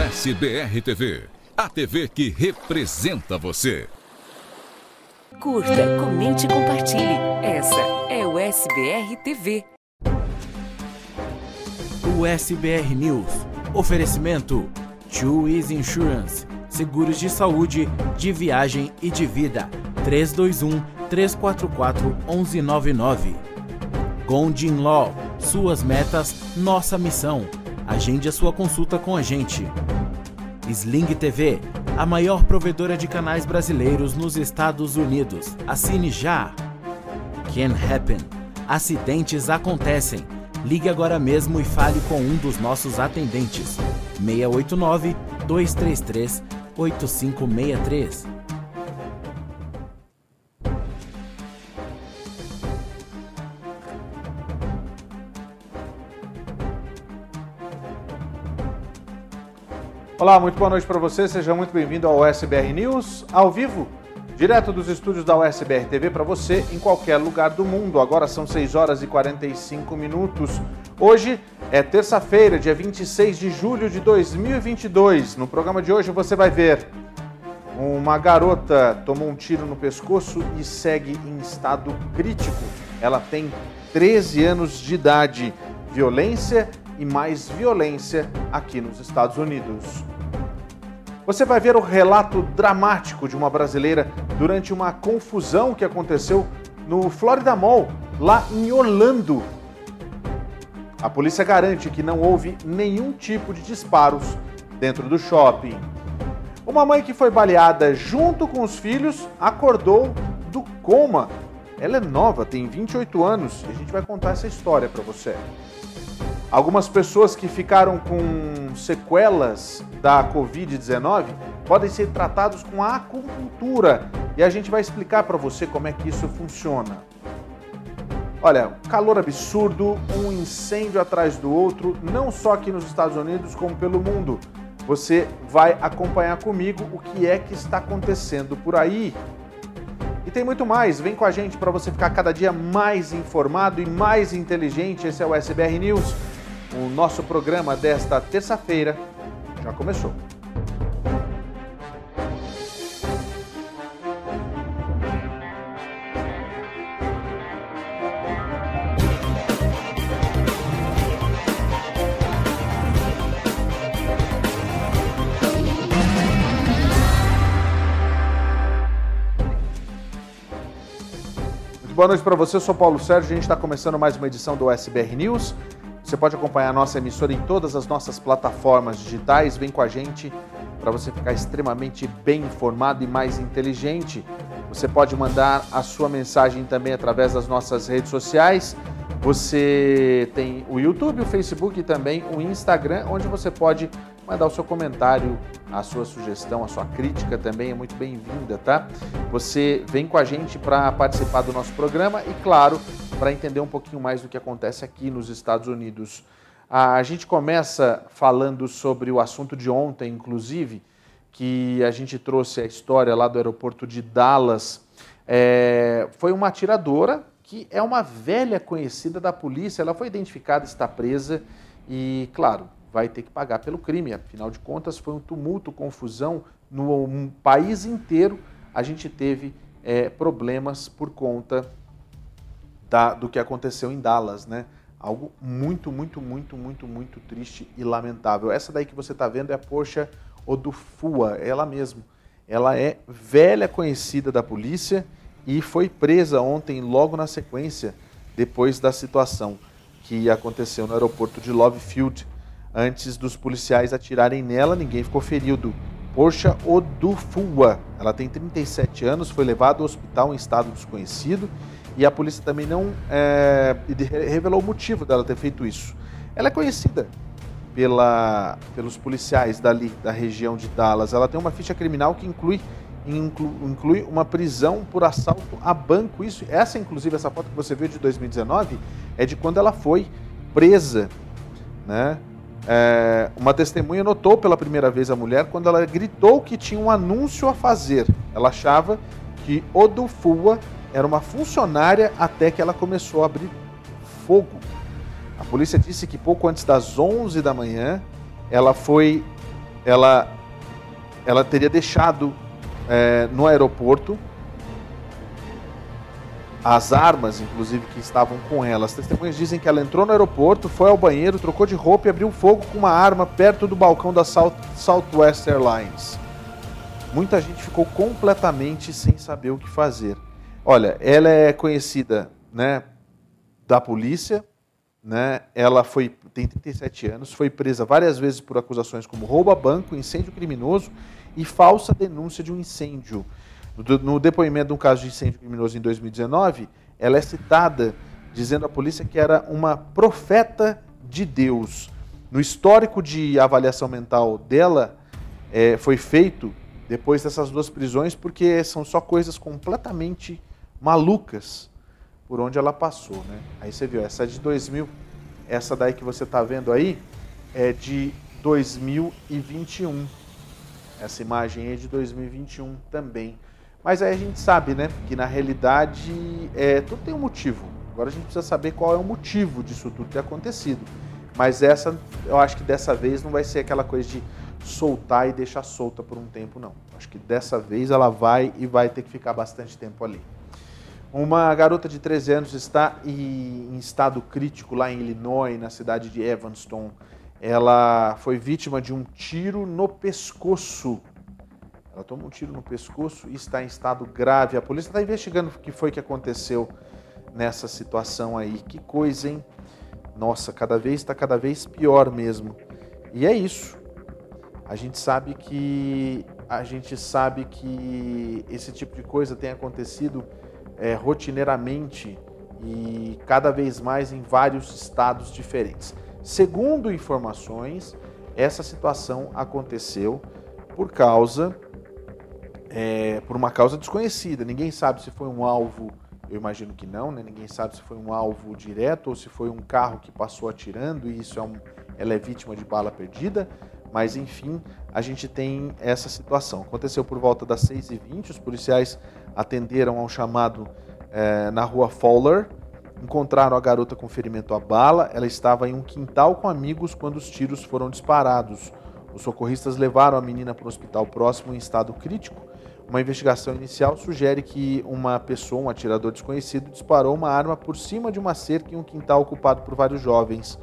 USBR TV, a TV que representa você. Curta, comente e compartilhe. Essa é o SBR TV. USBR News. Oferecimento: Two Easy Insurance. Seguros de saúde, de viagem e de vida. 321 344 1199. Gondin Law. Suas metas, nossa missão. Agende a sua consulta com a gente. Sling TV, a maior provedora de canais brasileiros nos Estados Unidos. Assine já. Can Happen. Acidentes acontecem. Ligue agora mesmo e fale com um dos nossos atendentes. 689 233 8563. Olá, muito boa noite para você. Seja muito bem-vindo ao USBR News, ao vivo, direto dos estúdios da USBR TV para você em qualquer lugar do mundo. Agora são 6 horas e 45 minutos. Hoje é terça-feira, dia 26 de julho de 2022. No programa de hoje você vai ver uma garota tomou um tiro no pescoço e segue em estado crítico. Ela tem 13 anos de idade. Violência e mais violência aqui nos Estados Unidos. Você vai ver o relato dramático de uma brasileira durante uma confusão que aconteceu no Florida Mall, lá em Orlando. A polícia garante que não houve nenhum tipo de disparos dentro do shopping. Uma mãe que foi baleada junto com os filhos acordou do coma. Ela é nova, tem 28 anos e a gente vai contar essa história para você. Algumas pessoas que ficaram com sequelas da Covid-19 podem ser tratados com acupuntura e a gente vai explicar para você como é que isso funciona. Olha, calor absurdo, um incêndio atrás do outro, não só aqui nos Estados Unidos, como pelo mundo. Você vai acompanhar comigo o que é que está acontecendo por aí. E tem muito mais, vem com a gente para você ficar cada dia mais informado e mais inteligente. Esse é o SBR News. O nosso programa desta terça-feira já começou. Boa noite para você, eu sou Paulo Sérgio, a gente está começando mais uma edição do SBR News. Você pode acompanhar a nossa emissora em todas as nossas plataformas digitais. Vem com a gente para você ficar extremamente bem informado e mais inteligente. Você pode mandar a sua mensagem também através das nossas redes sociais. Você tem o YouTube, o Facebook e também o Instagram, onde você pode mandar o seu comentário, a sua sugestão, a sua crítica também é muito bem-vinda, tá? Você vem com a gente para participar do nosso programa e, claro, para entender um pouquinho mais do que acontece aqui nos Estados Unidos. A gente começa falando sobre o assunto de ontem, inclusive, que a gente trouxe a história lá do aeroporto de Dallas. É, foi uma atiradora que é uma velha conhecida da polícia. Ela foi identificada, está presa e, claro, vai ter que pagar pelo crime. Afinal de contas, foi um tumulto, confusão no país inteiro. A gente teve é, problemas por conta da, do que aconteceu em Dallas, né? Algo muito, muito, muito, muito, muito triste e lamentável. Essa daí que você está vendo é a Porsche Odufua, ela mesmo. Ela é velha conhecida da polícia e foi presa ontem, logo na sequência, depois da situação que aconteceu no aeroporto de Love Field, Antes dos policiais atirarem nela, ninguém ficou ferido. Porsche Odufua, ela tem 37 anos, foi levada ao hospital em estado desconhecido e a polícia também não é, revelou o motivo dela ter feito isso. Ela é conhecida pela, pelos policiais dali, da região de Dallas. Ela tem uma ficha criminal que inclui, inclui, inclui uma prisão por assalto a banco. Isso, essa, inclusive, essa foto que você viu de 2019 é de quando ela foi presa, né? É, uma testemunha notou pela primeira vez a mulher quando ela gritou que tinha um anúncio a fazer. Ela achava que Odufua era uma funcionária até que ela começou a abrir fogo. A polícia disse que pouco antes das 11 da manhã ela foi ela, ela teria deixado é, no aeroporto as armas, inclusive, que estavam com ela. As testemunhas dizem que ela entrou no aeroporto, foi ao banheiro, trocou de roupa e abriu fogo com uma arma perto do balcão da South, Southwest Airlines. Muita gente ficou completamente sem saber o que fazer. Olha, ela é conhecida, né, da polícia, né? Ela foi tem 37 anos, foi presa várias vezes por acusações como roubo a banco, incêndio criminoso e falsa denúncia de um incêndio. No depoimento de um caso de incêndio criminoso em 2019, ela é citada dizendo à polícia que era uma profeta de Deus. No histórico de avaliação mental dela, é, foi feito depois dessas duas prisões, porque são só coisas completamente malucas por onde ela passou. Né? Aí você viu, essa é de 2000, essa daí que você está vendo aí é de 2021. Essa imagem é de 2021 também. Mas aí a gente sabe, né, que na realidade é, tudo tem um motivo. Agora a gente precisa saber qual é o motivo disso tudo ter acontecido. Mas essa, eu acho que dessa vez não vai ser aquela coisa de soltar e deixar solta por um tempo, não. Acho que dessa vez ela vai e vai ter que ficar bastante tempo ali. Uma garota de 13 anos está em estado crítico lá em Illinois, na cidade de Evanston. Ela foi vítima de um tiro no pescoço ela toma um tiro no pescoço e está em estado grave. A polícia está investigando o que foi que aconteceu nessa situação aí. Que coisa, hein? Nossa, cada vez está cada vez pior mesmo. E é isso. A gente sabe que a gente sabe que esse tipo de coisa tem acontecido é, rotineiramente e cada vez mais em vários estados diferentes. Segundo informações, essa situação aconteceu por causa é, por uma causa desconhecida. Ninguém sabe se foi um alvo, eu imagino que não, né? Ninguém sabe se foi um alvo direto ou se foi um carro que passou atirando e isso é um, ela é vítima de bala perdida. Mas enfim, a gente tem essa situação. Aconteceu por volta das 6h20, os policiais atenderam ao chamado é, na rua Fowler, encontraram a garota com ferimento à bala. Ela estava em um quintal com amigos quando os tiros foram disparados. Os socorristas levaram a menina para o hospital próximo em estado crítico uma investigação inicial sugere que uma pessoa, um atirador desconhecido, disparou uma arma por cima de uma cerca em um quintal ocupado por vários jovens.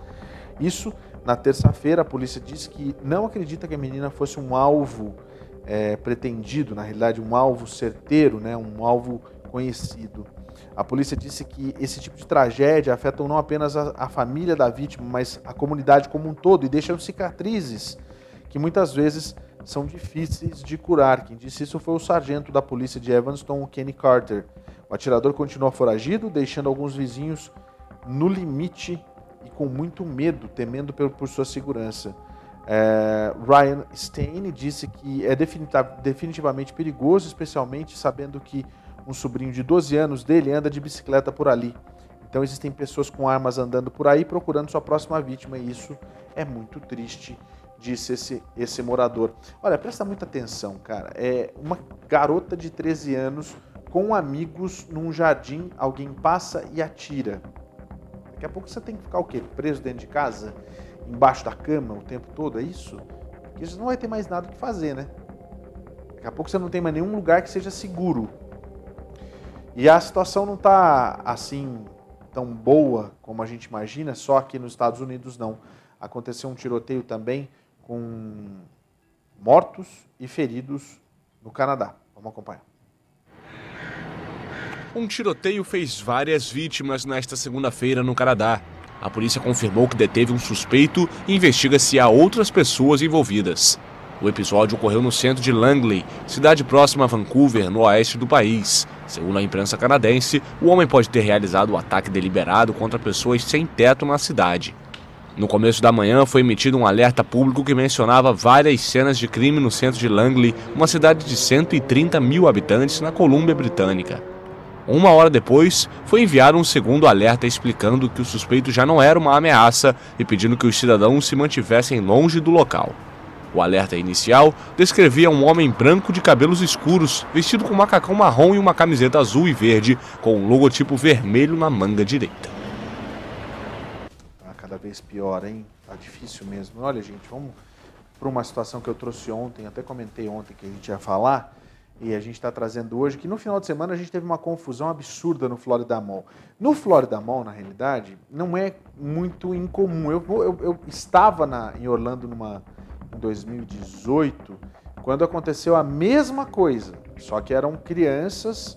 Isso na terça-feira, a polícia disse que não acredita que a menina fosse um alvo é, pretendido, na realidade, um alvo certeiro, né, um alvo conhecido. A polícia disse que esse tipo de tragédia afeta não apenas a, a família da vítima, mas a comunidade como um todo e deixa cicatrizes que muitas vezes são difíceis de curar. Quem disse isso foi o sargento da polícia de Evanston, Kenny Carter. O atirador continua foragido, deixando alguns vizinhos no limite e com muito medo, temendo por sua segurança. É, Ryan Stein disse que é definitivamente perigoso, especialmente sabendo que um sobrinho de 12 anos dele anda de bicicleta por ali. Então existem pessoas com armas andando por aí procurando sua próxima vítima e isso é muito triste disse esse, esse morador. Olha, presta muita atenção, cara. É uma garota de 13 anos com amigos num jardim, alguém passa e atira. Daqui a pouco você tem que ficar o quê? Preso dentro de casa? Embaixo da cama o tempo todo? É isso? Porque você não vai ter mais nada que fazer, né? Daqui a pouco você não tem mais nenhum lugar que seja seguro. E a situação não está assim tão boa como a gente imagina, só aqui nos Estados Unidos não. Aconteceu um tiroteio também com mortos e feridos no Canadá. Vamos acompanhar. Um tiroteio fez várias vítimas nesta segunda-feira no Canadá. A polícia confirmou que deteve um suspeito e investiga se há outras pessoas envolvidas. O episódio ocorreu no centro de Langley, cidade próxima a Vancouver, no oeste do país. Segundo a imprensa canadense, o homem pode ter realizado o um ataque deliberado contra pessoas sem teto na cidade. No começo da manhã foi emitido um alerta público que mencionava várias cenas de crime no centro de Langley, uma cidade de 130 mil habitantes na Colômbia Britânica. Uma hora depois, foi enviado um segundo alerta explicando que o suspeito já não era uma ameaça e pedindo que os cidadãos se mantivessem longe do local. O alerta inicial descrevia um homem branco de cabelos escuros, vestido com um macacão marrom e uma camiseta azul e verde, com um logotipo vermelho na manga direita vez pior, hein? Tá difícil mesmo. Olha, gente, vamos para uma situação que eu trouxe ontem, até comentei ontem que a gente ia falar, e a gente está trazendo hoje, que no final de semana a gente teve uma confusão absurda no Florida Mall. No Florida Mall, na realidade, não é muito incomum. Eu, eu, eu estava na, em Orlando numa, em 2018, quando aconteceu a mesma coisa, só que eram crianças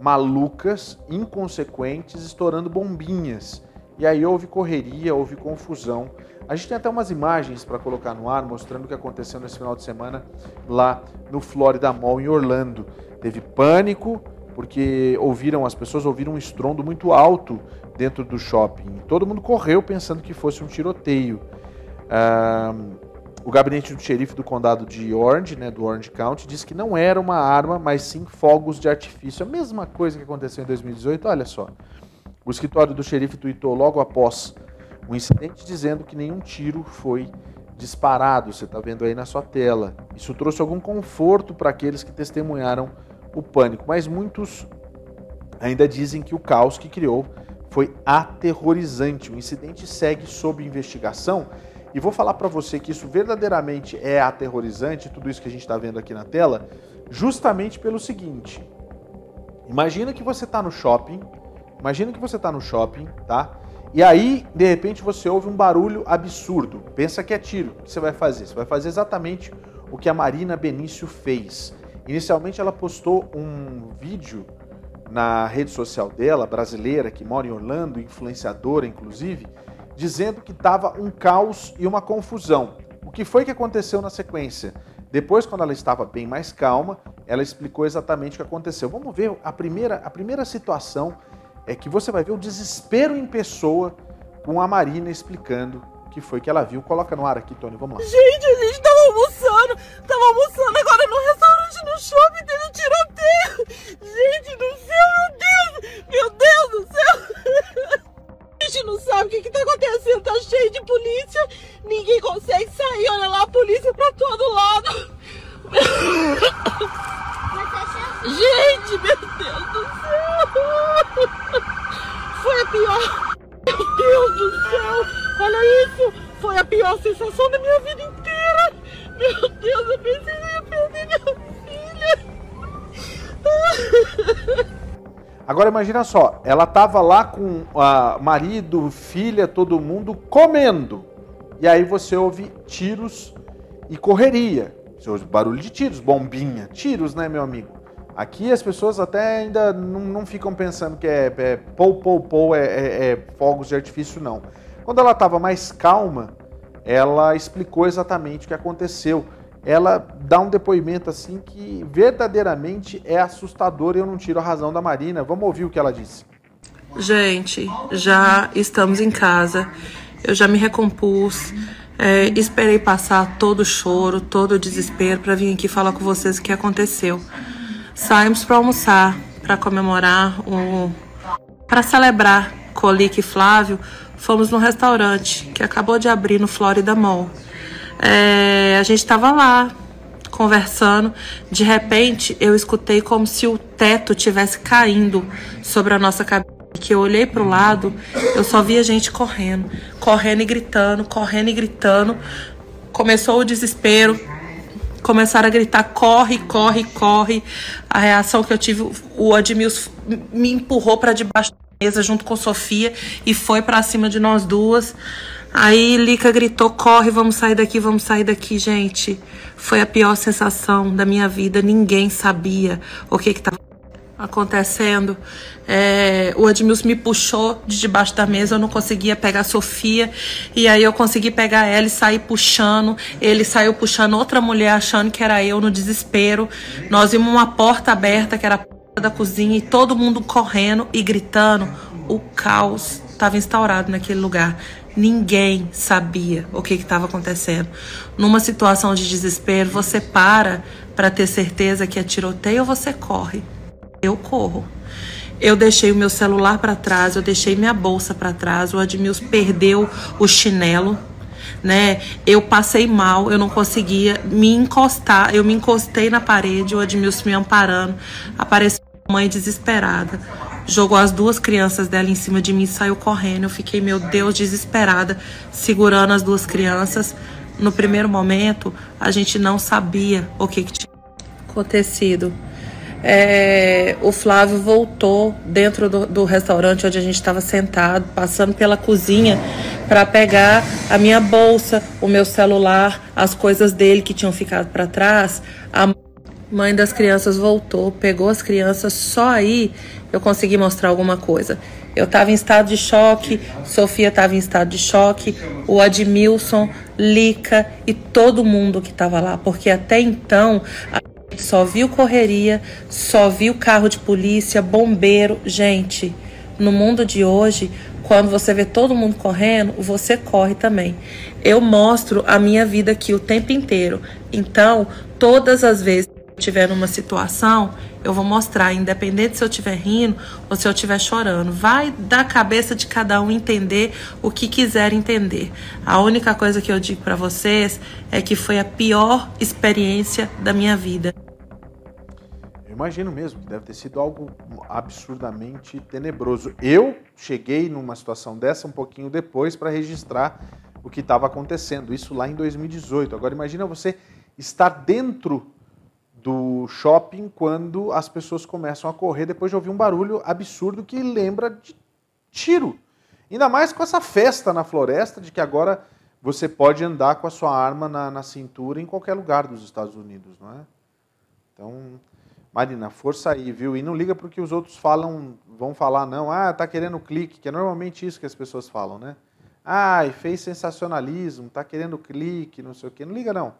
malucas, inconsequentes, estourando bombinhas. E aí houve correria, houve confusão. A gente tem até umas imagens para colocar no ar mostrando o que aconteceu nesse final de semana lá no Florida Mall em Orlando. Teve pânico porque ouviram as pessoas ouviram um estrondo muito alto dentro do shopping. Todo mundo correu pensando que fosse um tiroteio. o gabinete do xerife do condado de Orange, né, do Orange County, disse que não era uma arma, mas sim fogos de artifício. A mesma coisa que aconteceu em 2018, olha só. O escritório do xerife tweetou logo após o incidente dizendo que nenhum tiro foi disparado. Você está vendo aí na sua tela. Isso trouxe algum conforto para aqueles que testemunharam o pânico, mas muitos ainda dizem que o caos que criou foi aterrorizante. O incidente segue sob investigação e vou falar para você que isso verdadeiramente é aterrorizante, tudo isso que a gente está vendo aqui na tela, justamente pelo seguinte: imagina que você está no shopping Imagina que você está no shopping, tá? E aí, de repente, você ouve um barulho absurdo. Pensa que é tiro. O que você vai fazer? Você vai fazer exatamente o que a Marina Benício fez. Inicialmente, ela postou um vídeo na rede social dela, brasileira, que mora em Orlando, influenciadora inclusive, dizendo que estava um caos e uma confusão. O que foi que aconteceu na sequência? Depois, quando ela estava bem mais calma, ela explicou exatamente o que aconteceu. Vamos ver a primeira, a primeira situação é que você vai ver o desespero em pessoa com a Marina explicando o que foi que ela viu. Coloca no ar aqui, Tony, vamos lá. Gente, a gente tava almoçando, tava almoçando agora no restaurante no shopping, teve um tiroteio. Gente do céu, meu Deus, meu Deus do céu. A gente não sabe o que, que tá acontecendo, tá cheio de polícia, ninguém consegue sair, olha lá a polícia pra todo lado. Gente, meu Deus do céu! Foi a pior. Meu Deus do céu! Olha isso! Foi a pior sensação da minha vida inteira! Meu Deus, eu pensei que ia perder minha filha! Agora imagina só, ela tava lá com a marido, filha, todo mundo comendo. E aí você ouve tiros e correria. Você ouve barulho de tiros, bombinha, tiros, né, meu amigo? Aqui as pessoas até ainda não, não ficam pensando que é, é pou, pou, pou, é, é, é fogos de artifício, não. Quando ela estava mais calma, ela explicou exatamente o que aconteceu. Ela dá um depoimento assim que verdadeiramente é assustador e eu não tiro a razão da Marina. Vamos ouvir o que ela disse. Gente, já estamos em casa. Eu já me recompus. É, esperei passar todo o choro, todo o desespero para vir aqui falar com vocês o que aconteceu. Saímos para almoçar, para comemorar, um, para celebrar Colique e Flávio. Fomos num restaurante que acabou de abrir no Florida Mall. É, a gente estava lá conversando. De repente, eu escutei como se o teto tivesse caindo sobre a nossa cabeça. Que eu olhei para o lado, eu só via gente correndo, correndo e gritando, correndo e gritando. Começou o desespero começaram a gritar: corre, corre, corre. A reação que eu tive, o Admilson me empurrou para debaixo da mesa junto com Sofia e foi para cima de nós duas. Aí Lica gritou: corre, vamos sair daqui, vamos sair daqui, gente. Foi a pior sensação da minha vida. Ninguém sabia o que estava acontecendo. É, o Edmilson me puxou de debaixo da mesa, eu não conseguia pegar a Sofia. E aí eu consegui pegar ela e sair puxando. Ele saiu puxando outra mulher, achando que era eu no desespero. Nós vimos uma porta aberta, que era a porta da cozinha, e todo mundo correndo e gritando. O caos estava instaurado naquele lugar. Ninguém sabia o que estava acontecendo. Numa situação de desespero, você para para ter certeza que é tiroteio ou você corre eu corro. Eu deixei o meu celular para trás, eu deixei minha bolsa para trás. O Admilson perdeu o chinelo, né? Eu passei mal, eu não conseguia me encostar. Eu me encostei na parede, o Admilson me amparando. Apareceu a mãe desesperada. Jogou as duas crianças dela em cima de mim e saiu correndo. Eu fiquei, meu Deus, desesperada, segurando as duas crianças. No primeiro momento, a gente não sabia o que, que tinha acontecido. É, o Flávio voltou dentro do, do restaurante onde a gente estava sentado, passando pela cozinha para pegar a minha bolsa, o meu celular, as coisas dele que tinham ficado para trás. A mãe das crianças voltou, pegou as crianças, só aí eu consegui mostrar alguma coisa. Eu estava em estado de choque, Sofia estava em estado de choque, o Admilson, Lica e todo mundo que estava lá, porque até então a só viu correria, só viu carro de polícia, bombeiro. Gente, no mundo de hoje, quando você vê todo mundo correndo, você corre também. Eu mostro a minha vida aqui o tempo inteiro. Então, todas as vezes estiver numa situação, eu vou mostrar, independente se eu estiver rindo ou se eu estiver chorando. Vai da cabeça de cada um entender o que quiser entender. A única coisa que eu digo para vocês é que foi a pior experiência da minha vida. Eu imagino mesmo que deve ter sido algo absurdamente tenebroso. Eu cheguei numa situação dessa um pouquinho depois para registrar o que estava acontecendo, isso lá em 2018. Agora imagina você estar dentro do shopping quando as pessoas começam a correr depois de ouvir um barulho absurdo que lembra de tiro. Ainda mais com essa festa na floresta de que agora você pode andar com a sua arma na, na cintura em qualquer lugar dos Estados Unidos, não é? Então, Marina, força aí, viu? E não liga para o que os outros falam, vão falar, não. Ah, tá querendo clique, que é normalmente isso que as pessoas falam, né? Ah, fez sensacionalismo, tá querendo clique, não sei o quê. Não liga, não.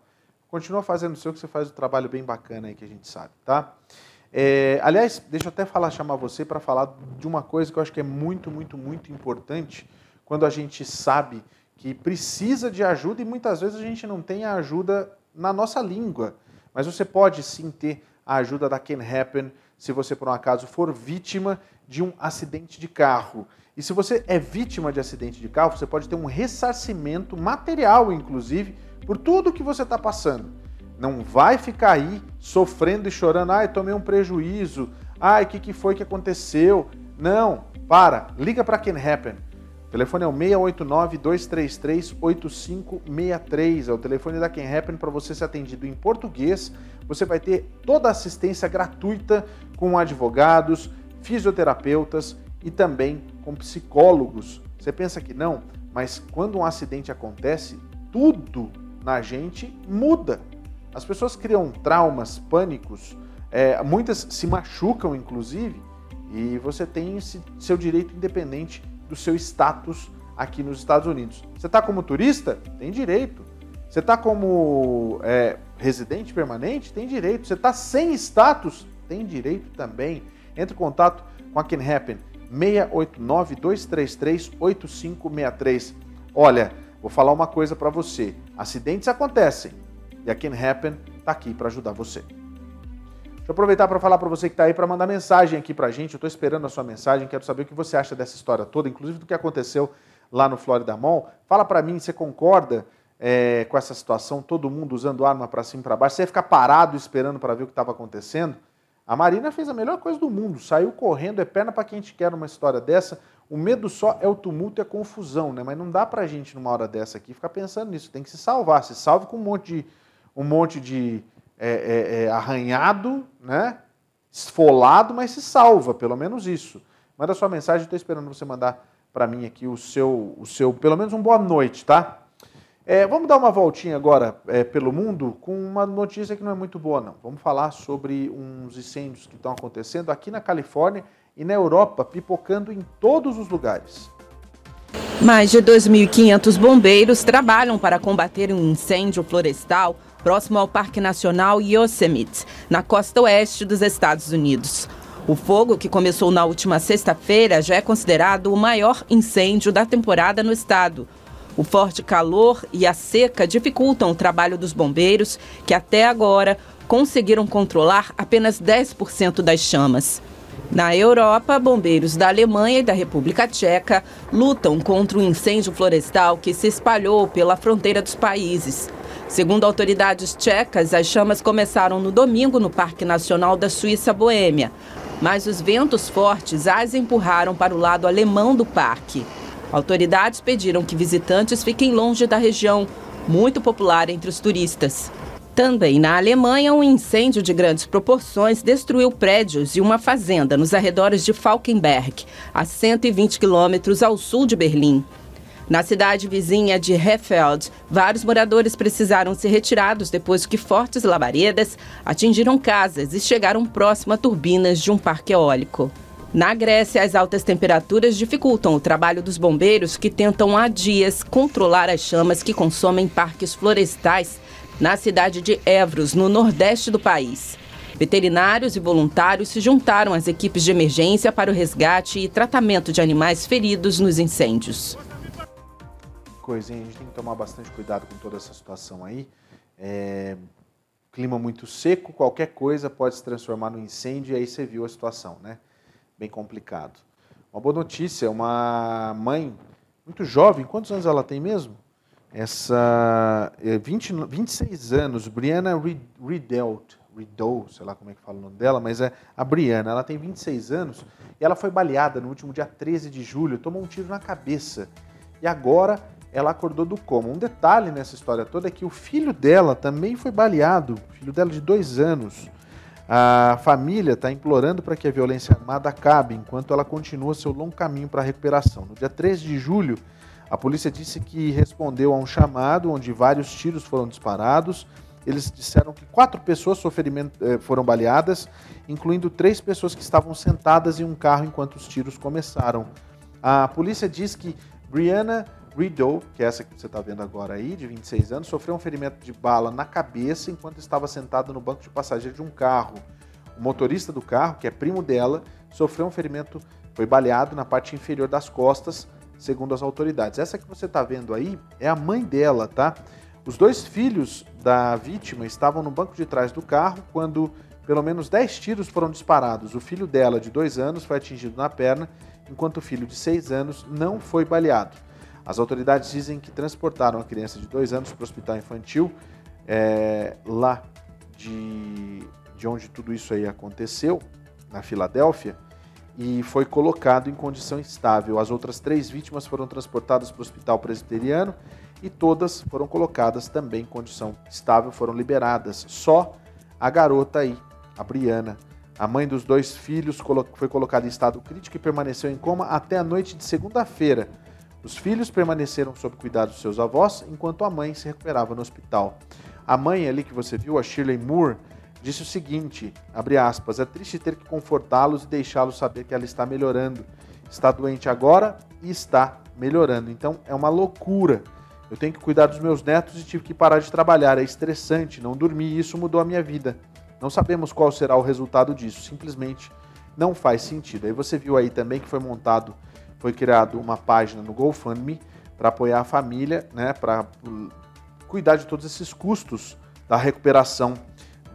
Continua fazendo o seu, que você faz um trabalho bem bacana aí que a gente sabe, tá? É, aliás, deixa eu até falar, chamar você para falar de uma coisa que eu acho que é muito, muito, muito importante quando a gente sabe que precisa de ajuda e muitas vezes a gente não tem a ajuda na nossa língua. Mas você pode sim ter a ajuda da Can Happen se você, por um acaso, for vítima de um acidente de carro. E se você é vítima de acidente de carro, você pode ter um ressarcimento material, inclusive, por tudo que você está passando. Não vai ficar aí sofrendo e chorando, ai, tomei um prejuízo, ai, o que, que foi que aconteceu? Não, para, liga para Can Happen. O telefone é o 689-233-8563. É o telefone da Can Happen para você ser atendido em português. Você vai ter toda a assistência gratuita com advogados, fisioterapeutas e também com psicólogos. Você pensa que não, mas quando um acidente acontece, tudo na gente muda. As pessoas criam traumas, pânicos, é, muitas se machucam, inclusive, e você tem esse, seu direito independente do seu status aqui nos Estados Unidos. Você está como turista? Tem direito. Você está como é, residente permanente? Tem direito. Você está sem status? Tem direito também. Entre em contato com a Can Happen 689 233 8563. Olha, Vou falar uma coisa para você: acidentes acontecem e a Can Happen está aqui para ajudar você. Deixa eu aproveitar para falar para você que está aí para mandar mensagem aqui para a gente. Eu estou esperando a sua mensagem, quero saber o que você acha dessa história toda, inclusive do que aconteceu lá no Florida Mall. Fala para mim, você concorda é, com essa situação, todo mundo usando arma para cima e para baixo? Você ia ficar parado esperando para ver o que estava acontecendo? A Marina fez a melhor coisa do mundo, saiu correndo, é perna para quem te quer numa história dessa. O medo só é o tumulto e a confusão, né? Mas não dá pra gente, numa hora dessa aqui, ficar pensando nisso. Tem que se salvar. Se salve com um monte de, um monte de é, é, é, arranhado, né? Esfolado, mas se salva, pelo menos isso. Manda sua mensagem, estou esperando você mandar para mim aqui o seu, o seu, pelo menos um boa noite, tá? É, vamos dar uma voltinha agora é, pelo mundo com uma notícia que não é muito boa, não. Vamos falar sobre uns incêndios que estão acontecendo aqui na Califórnia e na Europa, pipocando em todos os lugares. Mais de 2.500 bombeiros trabalham para combater um incêndio florestal próximo ao Parque Nacional Yosemite, na costa oeste dos Estados Unidos. O fogo, que começou na última sexta-feira, já é considerado o maior incêndio da temporada no estado. O forte calor e a seca dificultam o trabalho dos bombeiros, que até agora conseguiram controlar apenas 10% das chamas. Na Europa, bombeiros da Alemanha e da República Tcheca lutam contra o incêndio florestal que se espalhou pela fronteira dos países. Segundo autoridades tchecas, as chamas começaram no domingo no Parque Nacional da Suíça Boêmia, mas os ventos fortes as empurraram para o lado alemão do parque. Autoridades pediram que visitantes fiquem longe da região, muito popular entre os turistas. Também na Alemanha, um incêndio de grandes proporções destruiu prédios e uma fazenda nos arredores de Falkenberg, a 120 quilômetros ao sul de Berlim. Na cidade vizinha de Hefeld, vários moradores precisaram ser retirados depois que fortes labaredas atingiram casas e chegaram próximo a turbinas de um parque eólico. Na Grécia, as altas temperaturas dificultam o trabalho dos bombeiros que tentam há dias controlar as chamas que consomem parques florestais na cidade de Evros, no nordeste do país. Veterinários e voluntários se juntaram às equipes de emergência para o resgate e tratamento de animais feridos nos incêndios. Coisinha, a gente tem que tomar bastante cuidado com toda essa situação aí. É... Clima muito seco, qualquer coisa pode se transformar no incêndio e aí você viu a situação, né? Bem complicado. Uma boa notícia, uma mãe muito jovem, quantos anos ela tem mesmo? Essa é, 20, 26 anos, Brianna Riddelt, Riddle, sei lá como é que fala o nome dela, mas é a Brianna, ela tem 26 anos e ela foi baleada no último dia 13 de julho, tomou um tiro na cabeça. E agora ela acordou do coma. Um detalhe nessa história toda é que o filho dela também foi baleado, filho dela de dois anos. A família está implorando para que a violência armada acabe, enquanto ela continua seu longo caminho para a recuperação. No dia 13 de julho, a polícia disse que respondeu a um chamado onde vários tiros foram disparados. Eles disseram que quatro pessoas eh, foram baleadas, incluindo três pessoas que estavam sentadas em um carro enquanto os tiros começaram. A polícia diz que Brianna Rideau, que é essa que você está vendo agora aí, de 26 anos, sofreu um ferimento de bala na cabeça enquanto estava sentada no banco de passageiro de um carro. O motorista do carro, que é primo dela, sofreu um ferimento, foi baleado na parte inferior das costas, segundo as autoridades. Essa que você está vendo aí é a mãe dela, tá? Os dois filhos da vítima estavam no banco de trás do carro quando pelo menos 10 tiros foram disparados. O filho dela, de dois anos, foi atingido na perna, enquanto o filho de seis anos não foi baleado. As autoridades dizem que transportaram a criança de dois anos para o hospital infantil, é, lá de, de onde tudo isso aí aconteceu, na Filadélfia, e foi colocado em condição estável. As outras três vítimas foram transportadas para o hospital presbiteriano e todas foram colocadas também em condição estável, foram liberadas. Só a garota aí, a Briana, a mãe dos dois filhos, foi colocada em estado crítico e permaneceu em coma até a noite de segunda-feira. Os filhos permaneceram sob cuidado dos seus avós, enquanto a mãe se recuperava no hospital. A mãe ali que você viu, a Shirley Moore, disse o seguinte, abre aspas, é triste ter que confortá-los e deixá-los saber que ela está melhorando. Está doente agora e está melhorando. Então é uma loucura. Eu tenho que cuidar dos meus netos e tive que parar de trabalhar. É estressante, não dormi isso mudou a minha vida. Não sabemos qual será o resultado disso, simplesmente não faz sentido. Aí você viu aí também que foi montado, foi criado uma página no GoFundMe para apoiar a família, né, para cuidar de todos esses custos da recuperação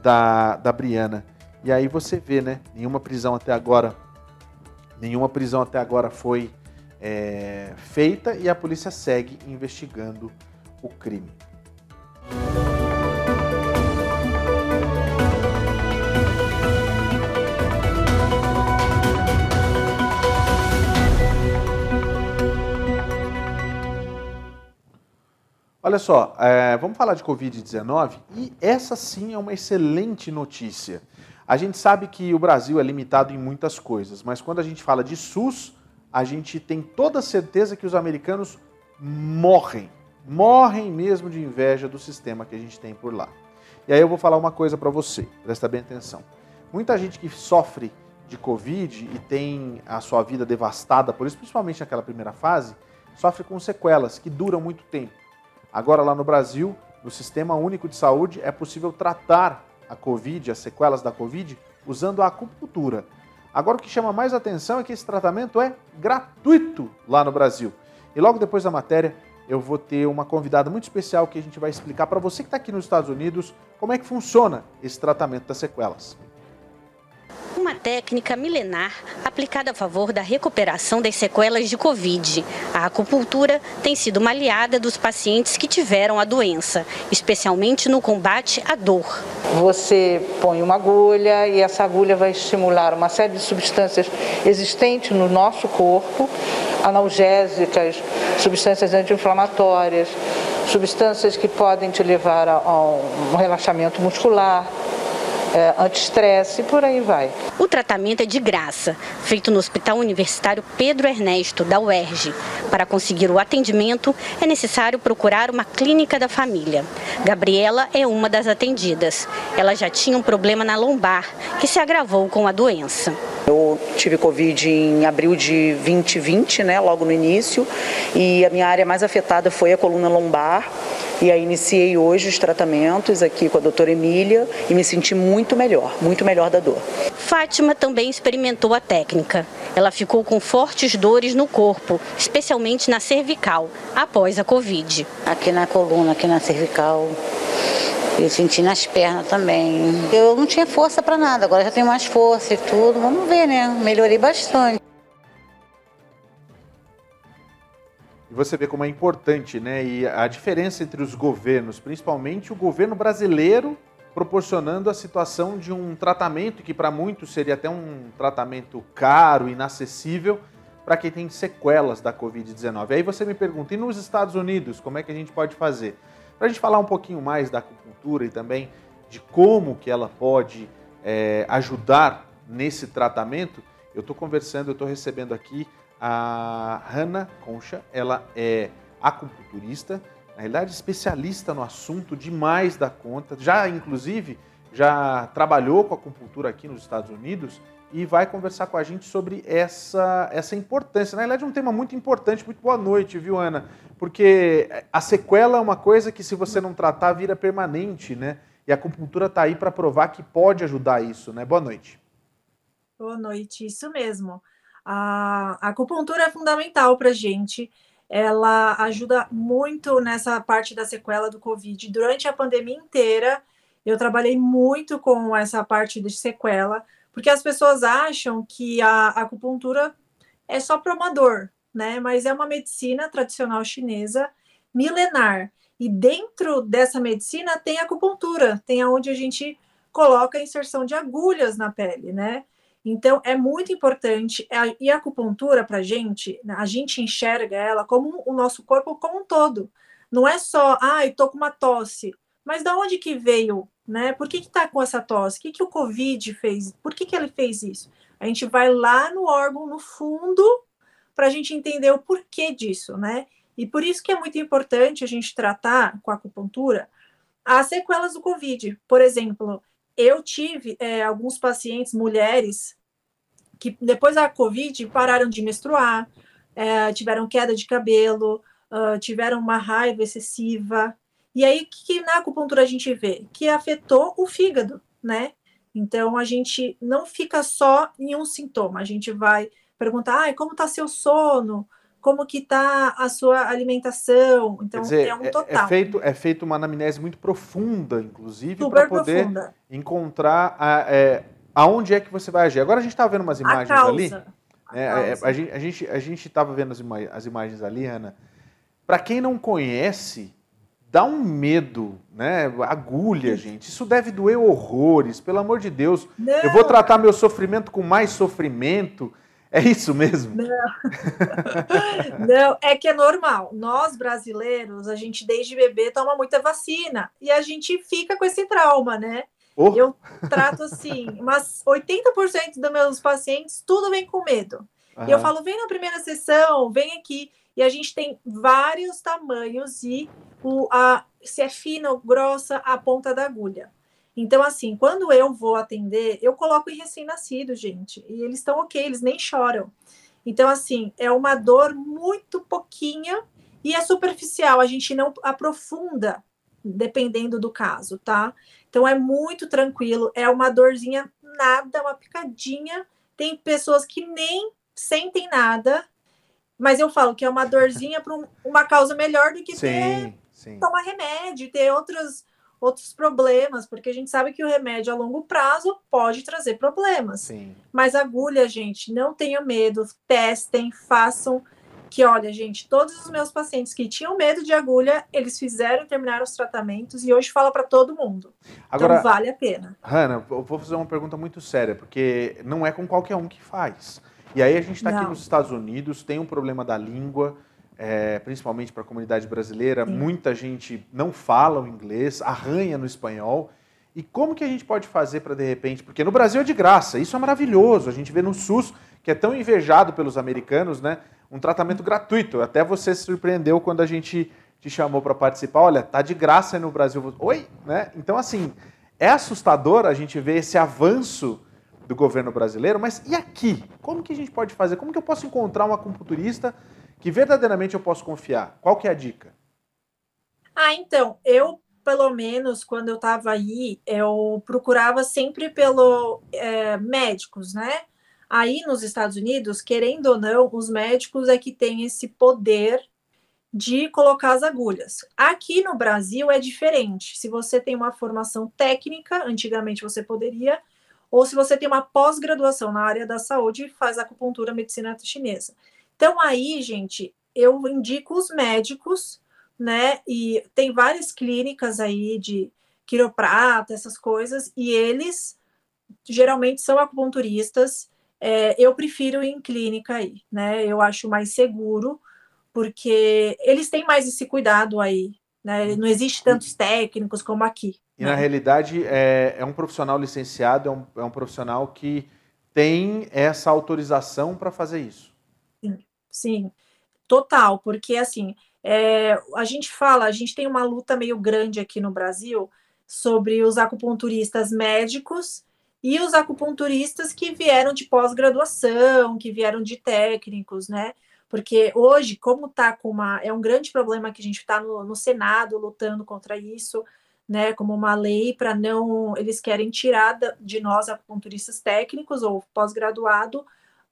da, da Briana. E aí você vê, né? Nenhuma prisão até agora, nenhuma prisão até agora foi é, feita e a polícia segue investigando o crime. Olha só, é, vamos falar de Covid-19 e essa sim é uma excelente notícia. A gente sabe que o Brasil é limitado em muitas coisas, mas quando a gente fala de SUS, a gente tem toda certeza que os americanos morrem, morrem mesmo de inveja do sistema que a gente tem por lá. E aí eu vou falar uma coisa para você, presta bem atenção. Muita gente que sofre de Covid e tem a sua vida devastada por isso, principalmente naquela primeira fase, sofre com sequelas que duram muito tempo. Agora, lá no Brasil, no Sistema Único de Saúde, é possível tratar a Covid, as sequelas da Covid, usando a acupuntura. Agora, o que chama mais atenção é que esse tratamento é gratuito lá no Brasil. E logo depois da matéria, eu vou ter uma convidada muito especial que a gente vai explicar para você que está aqui nos Estados Unidos como é que funciona esse tratamento das sequelas uma técnica milenar aplicada a favor da recuperação das sequelas de Covid. A acupuntura tem sido uma aliada dos pacientes que tiveram a doença, especialmente no combate à dor. Você põe uma agulha e essa agulha vai estimular uma série de substâncias existentes no nosso corpo, analgésicas, substâncias anti-inflamatórias, substâncias que podem te levar a, um relaxamento muscular, é, anti-estresse e por aí vai. O tratamento é de graça, feito no Hospital Universitário Pedro Ernesto, da UERJ. Para conseguir o atendimento, é necessário procurar uma clínica da família. Gabriela é uma das atendidas. Ela já tinha um problema na lombar, que se agravou com a doença. Eu tive Covid em abril de 2020, né, logo no início, e a minha área mais afetada foi a coluna lombar. E aí iniciei hoje os tratamentos aqui com a doutora Emília e me senti muito melhor, muito melhor da dor. Fátima também experimentou a técnica. Ela ficou com fortes dores no corpo, especialmente na cervical, após a Covid. Aqui na coluna, aqui na cervical, eu senti nas pernas também. Eu não tinha força para nada, agora já tenho mais força e tudo. Vamos ver, né? Melhorei bastante. E você vê como é importante, né? E a diferença entre os governos, principalmente o governo brasileiro proporcionando a situação de um tratamento que para muitos seria até um tratamento caro, inacessível, para quem tem sequelas da Covid-19. Aí você me pergunta, e nos Estados Unidos, como é que a gente pode fazer? Para a gente falar um pouquinho mais da acupuntura e também de como que ela pode é, ajudar nesse tratamento, eu estou conversando, eu estou recebendo aqui a Hanna Concha, ela é acupunturista, na realidade especialista no assunto demais da conta, já inclusive já trabalhou com acupuntura aqui nos Estados Unidos e vai conversar com a gente sobre essa, essa importância. Na realidade, é um tema muito importante. Muito boa noite, viu, Ana? Porque a sequela é uma coisa que, se você não tratar, vira permanente, né? E a acupuntura está aí para provar que pode ajudar isso, né? Boa noite. Boa noite, isso mesmo. A, acupuntura é fundamental para a gente. Ela ajuda muito nessa parte da sequela do Covid. Durante a pandemia inteira, eu trabalhei muito com essa parte de sequela, porque as pessoas acham que a acupuntura é só para uma dor, né? Mas é uma medicina tradicional chinesa milenar. E dentro dessa medicina tem acupuntura, tem aonde a gente coloca a inserção de agulhas na pele, né? Então, é muito importante. E a acupuntura, para a gente, a gente enxerga ela como o nosso corpo como um todo. Não é só, ah, eu tô com uma tosse. Mas da onde que veio, né? Por que que tá com essa tosse? O que que o Covid fez? Por que que ele fez isso? A gente vai lá no órgão, no fundo, para a gente entender o porquê disso, né? E por isso que é muito importante a gente tratar com a acupuntura as sequelas do Covid. Por exemplo, eu tive é, alguns pacientes, mulheres, que depois da Covid pararam de menstruar, é, tiveram queda de cabelo, uh, tiveram uma raiva excessiva. E aí, que, que na acupuntura a gente vê? Que afetou o fígado, né? Então, a gente não fica só em um sintoma, a gente vai perguntar, ah, como está seu sono? Como que está a sua alimentação. Então, dizer, é um é, total. É, feito, é feito uma anamnese muito profunda, inclusive, para poder profunda. encontrar a, é, aonde é que você vai agir. Agora a gente está vendo umas imagens a ali. A, é, causa. a, gente a gente a gente estava vendo as, ima as imagens ali, Ana. Para quem não conhece, dá um medo, né? Agulha, gente. Isso deve doer horrores, pelo amor de Deus. Não. Eu vou tratar meu sofrimento com mais sofrimento. É isso mesmo? Não. Não, é que é normal. Nós brasileiros, a gente desde bebê toma muita vacina e a gente fica com esse trauma, né? Oh. Eu trato assim, mas 80% dos meus pacientes tudo vem com medo. Aham. E eu falo, vem na primeira sessão, vem aqui. E a gente tem vários tamanhos e o, a, se é fina ou grossa a ponta da agulha. Então, assim, quando eu vou atender, eu coloco em recém-nascido, gente. E eles estão ok, eles nem choram. Então, assim, é uma dor muito pouquinha e é superficial, a gente não aprofunda, dependendo do caso, tá? Então, é muito tranquilo, é uma dorzinha nada, uma picadinha. Tem pessoas que nem sentem nada, mas eu falo que é uma dorzinha para um, uma causa melhor do que Sim, ter sim. tomar remédio, ter outros, outros problemas, porque a gente sabe que o remédio a longo prazo pode trazer problemas. Sim. Mas agulha, gente, não tenham medo, testem, façam. Que olha, gente, todos os meus pacientes que tinham medo de agulha, eles fizeram e terminaram os tratamentos e hoje fala para todo mundo. Agora, então vale a pena. Hanna, eu vou fazer uma pergunta muito séria, porque não é com qualquer um que faz. E aí a gente está aqui nos Estados Unidos, tem um problema da língua, é, principalmente para a comunidade brasileira. Sim. Muita gente não fala o inglês, arranha no espanhol. E como que a gente pode fazer para, de repente, porque no Brasil é de graça, isso é maravilhoso, a gente vê no SUS, que é tão invejado pelos americanos, né, um tratamento gratuito. Até você se surpreendeu quando a gente te chamou para participar. Olha, tá de graça no Brasil. Oi, né? Então, assim, é assustador a gente ver esse avanço do governo brasileiro, mas e aqui? Como que a gente pode fazer? Como que eu posso encontrar um acupunturista que verdadeiramente eu posso confiar? Qual que é a dica? Ah, então, eu pelo menos quando eu estava aí, eu procurava sempre pelo é, médicos, né? Aí nos Estados Unidos, querendo ou não, os médicos é que têm esse poder de colocar as agulhas. Aqui no Brasil é diferente. Se você tem uma formação técnica, antigamente você poderia, ou se você tem uma pós-graduação na área da saúde, faz acupuntura medicina chinesa. Então aí, gente, eu indico os médicos né? E tem várias clínicas aí de quiroprata, essas coisas, e eles geralmente são acupunturistas. É, eu prefiro ir em clínica aí, né? Eu acho mais seguro, porque eles têm mais esse cuidado aí, né? Não existe tantos técnicos como aqui. E né? na realidade é, é um profissional licenciado, é um, é um profissional que tem essa autorização para fazer isso. Sim, total, porque assim, é, a gente fala, a gente tem uma luta meio grande aqui no Brasil sobre os acupunturistas médicos e os acupunturistas que vieram de pós-graduação, que vieram de técnicos, né? Porque hoje, como tá com uma. É um grande problema que a gente está no, no Senado lutando contra isso, né? Como uma lei para não. Eles querem tirar de nós, acupunturistas técnicos ou pós-graduado,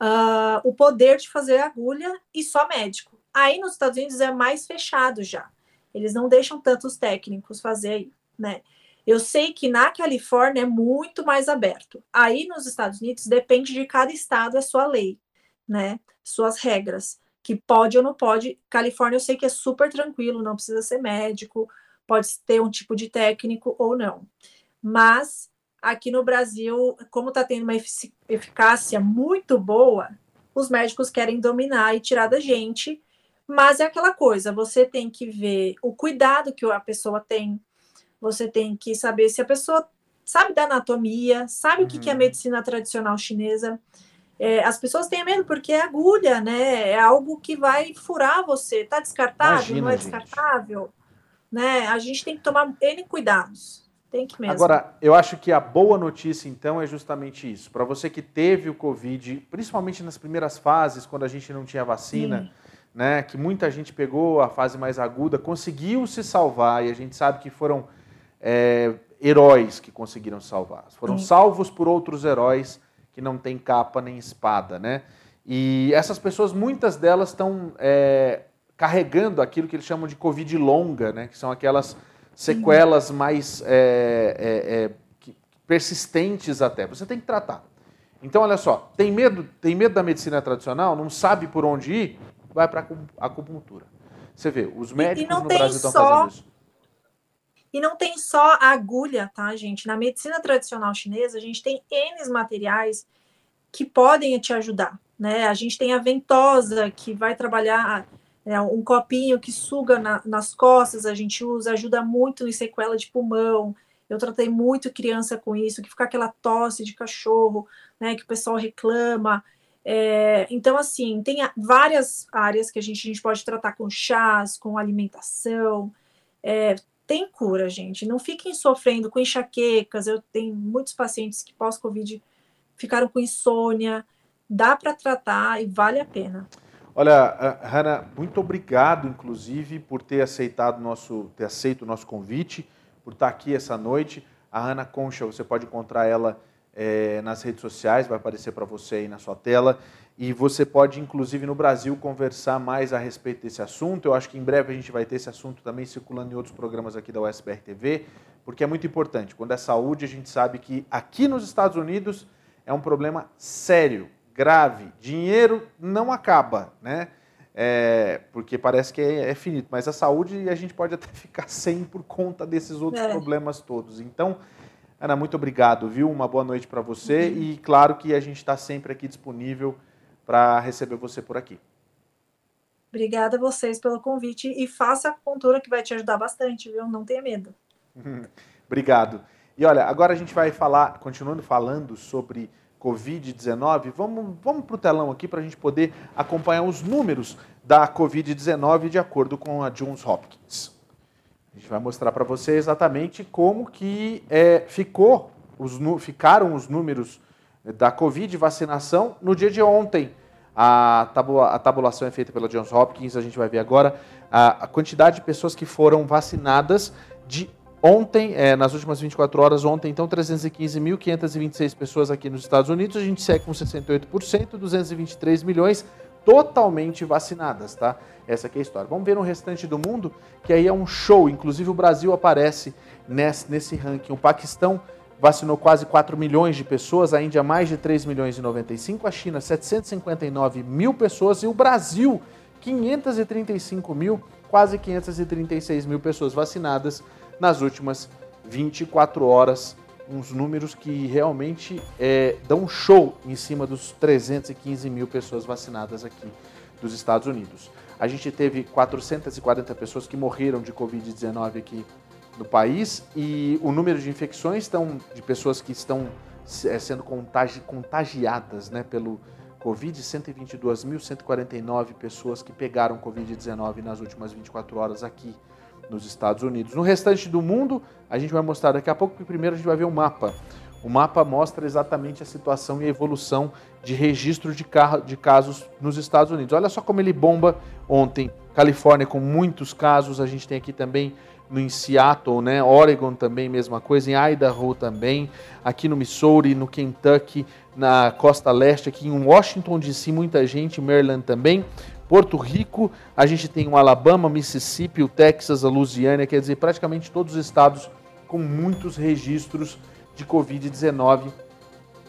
uh, o poder de fazer agulha e só médico. Aí nos Estados Unidos é mais fechado já. Eles não deixam tantos técnicos fazer, né? Eu sei que na Califórnia é muito mais aberto. Aí nos Estados Unidos depende de cada estado a sua lei, né? Suas regras, que pode ou não pode. Califórnia eu sei que é super tranquilo, não precisa ser médico, pode ter um tipo de técnico ou não. Mas aqui no Brasil, como está tendo uma eficácia muito boa, os médicos querem dominar e tirar da gente mas é aquela coisa, você tem que ver o cuidado que a pessoa tem, você tem que saber se a pessoa sabe da anatomia, sabe uhum. o que, é a uhum. medicina tradicional chinesa. É, as pessoas têm medo porque é agulha, né? É algo que vai furar você. Tá descartável? Imagina, não é descartável? Né? A gente tem que tomar N cuidados. Tem que mesmo. Agora, eu acho que a boa notícia, então, é justamente isso. Para você que teve o Covid, principalmente nas primeiras fases, quando a gente não tinha vacina, Sim né, que muita gente pegou a fase mais aguda, conseguiu se salvar, e a gente sabe que foram é, heróis que conseguiram salvar. Foram Sim. salvos por outros heróis que não têm capa nem espada, né? E essas pessoas, muitas delas estão é, carregando aquilo que eles chamam de Covid longa, né? Que são aquelas sequelas mais é, é, é persistentes até. Você tem que tratar. Então, olha só, tem medo, tem medo da medicina tradicional, não sabe por onde ir, vai para a acupuntura. Você vê, os médicos no Brasil estão fazendo isso. E não tem só a agulha, tá, gente? Na medicina tradicional chinesa, a gente tem N materiais que podem te ajudar, né? A gente tem a ventosa, que vai trabalhar é, um copinho que suga na, nas costas, a gente usa, ajuda muito em sequela de pulmão. Eu tratei muito criança com isso, que fica aquela tosse de cachorro, né, que o pessoal reclama. É, então, assim, tem várias áreas que a gente, a gente pode tratar com chás, com alimentação. É, tem cura, gente. Não fiquem sofrendo com enxaquecas. Eu tenho muitos pacientes que pós-Covid ficaram com insônia. Dá para tratar e vale a pena. Olha, Hanna, muito obrigado, inclusive, por ter aceitado nosso, ter aceito o nosso convite, por estar aqui essa noite. A Hanna Concha, você pode encontrar ela é, nas redes sociais, vai aparecer para você aí na sua tela. E você pode, inclusive, no Brasil, conversar mais a respeito desse assunto. Eu acho que em breve a gente vai ter esse assunto também circulando em outros programas aqui da USBR TV, porque é muito importante. Quando é saúde, a gente sabe que aqui nos Estados Unidos é um problema sério, grave. Dinheiro não acaba, né? É, porque parece que é, é, finito, mas a saúde a gente pode até ficar sem por conta desses outros é. problemas todos. Então, Ana, muito obrigado, viu? Uma boa noite para você uhum. e claro que a gente está sempre aqui disponível para receber você por aqui. Obrigada a vocês pelo convite e faça a acupuntura que vai te ajudar bastante, viu? Não tenha medo. Obrigado. E olha, agora a gente vai falar, continuando falando sobre Covid-19, vamos, vamos para o telão aqui para a gente poder acompanhar os números da Covid-19 de acordo com a Johns Hopkins. A gente vai mostrar para você exatamente como que é, ficou os, ficaram os números da Covid vacinação no dia de ontem. A, tabula, a tabulação é feita pela Johns Hopkins, a gente vai ver agora a, a quantidade de pessoas que foram vacinadas de Ontem, é, nas últimas 24 horas, ontem, então, 315.526 pessoas aqui nos Estados Unidos. A gente segue com 68%, 223 milhões totalmente vacinadas, tá? Essa aqui é a história. Vamos ver no restante do mundo, que aí é um show. Inclusive, o Brasil aparece nesse, nesse ranking. O Paquistão vacinou quase 4 milhões de pessoas, a Índia mais de 3 milhões e 95, a China 759 mil pessoas e o Brasil 535 mil, quase 536 mil pessoas vacinadas nas últimas 24 horas. Uns números que realmente é, dão um show em cima dos 315 mil pessoas vacinadas aqui dos Estados Unidos. A gente teve 440 pessoas que morreram de Covid-19 aqui no país e o número de infecções estão, de pessoas que estão é, sendo contagi contagiadas né, pelo Covid, 122.149 pessoas que pegaram Covid-19 nas últimas 24 horas aqui nos Estados Unidos. No restante do mundo, a gente vai mostrar daqui a pouco, porque primeiro a gente vai ver o mapa. O mapa mostra exatamente a situação e a evolução de registro de, de casos nos Estados Unidos. Olha só como ele bomba ontem. Califórnia com muitos casos, a gente tem aqui também no em Seattle, né? Oregon também, mesma coisa, em Idaho também, aqui no Missouri, no Kentucky, na costa leste, aqui em Washington DC, muita gente, Maryland também. Porto Rico, a gente tem o Alabama, Mississippi, o Texas, a Louisiana, quer dizer, praticamente todos os estados com muitos registros de Covid-19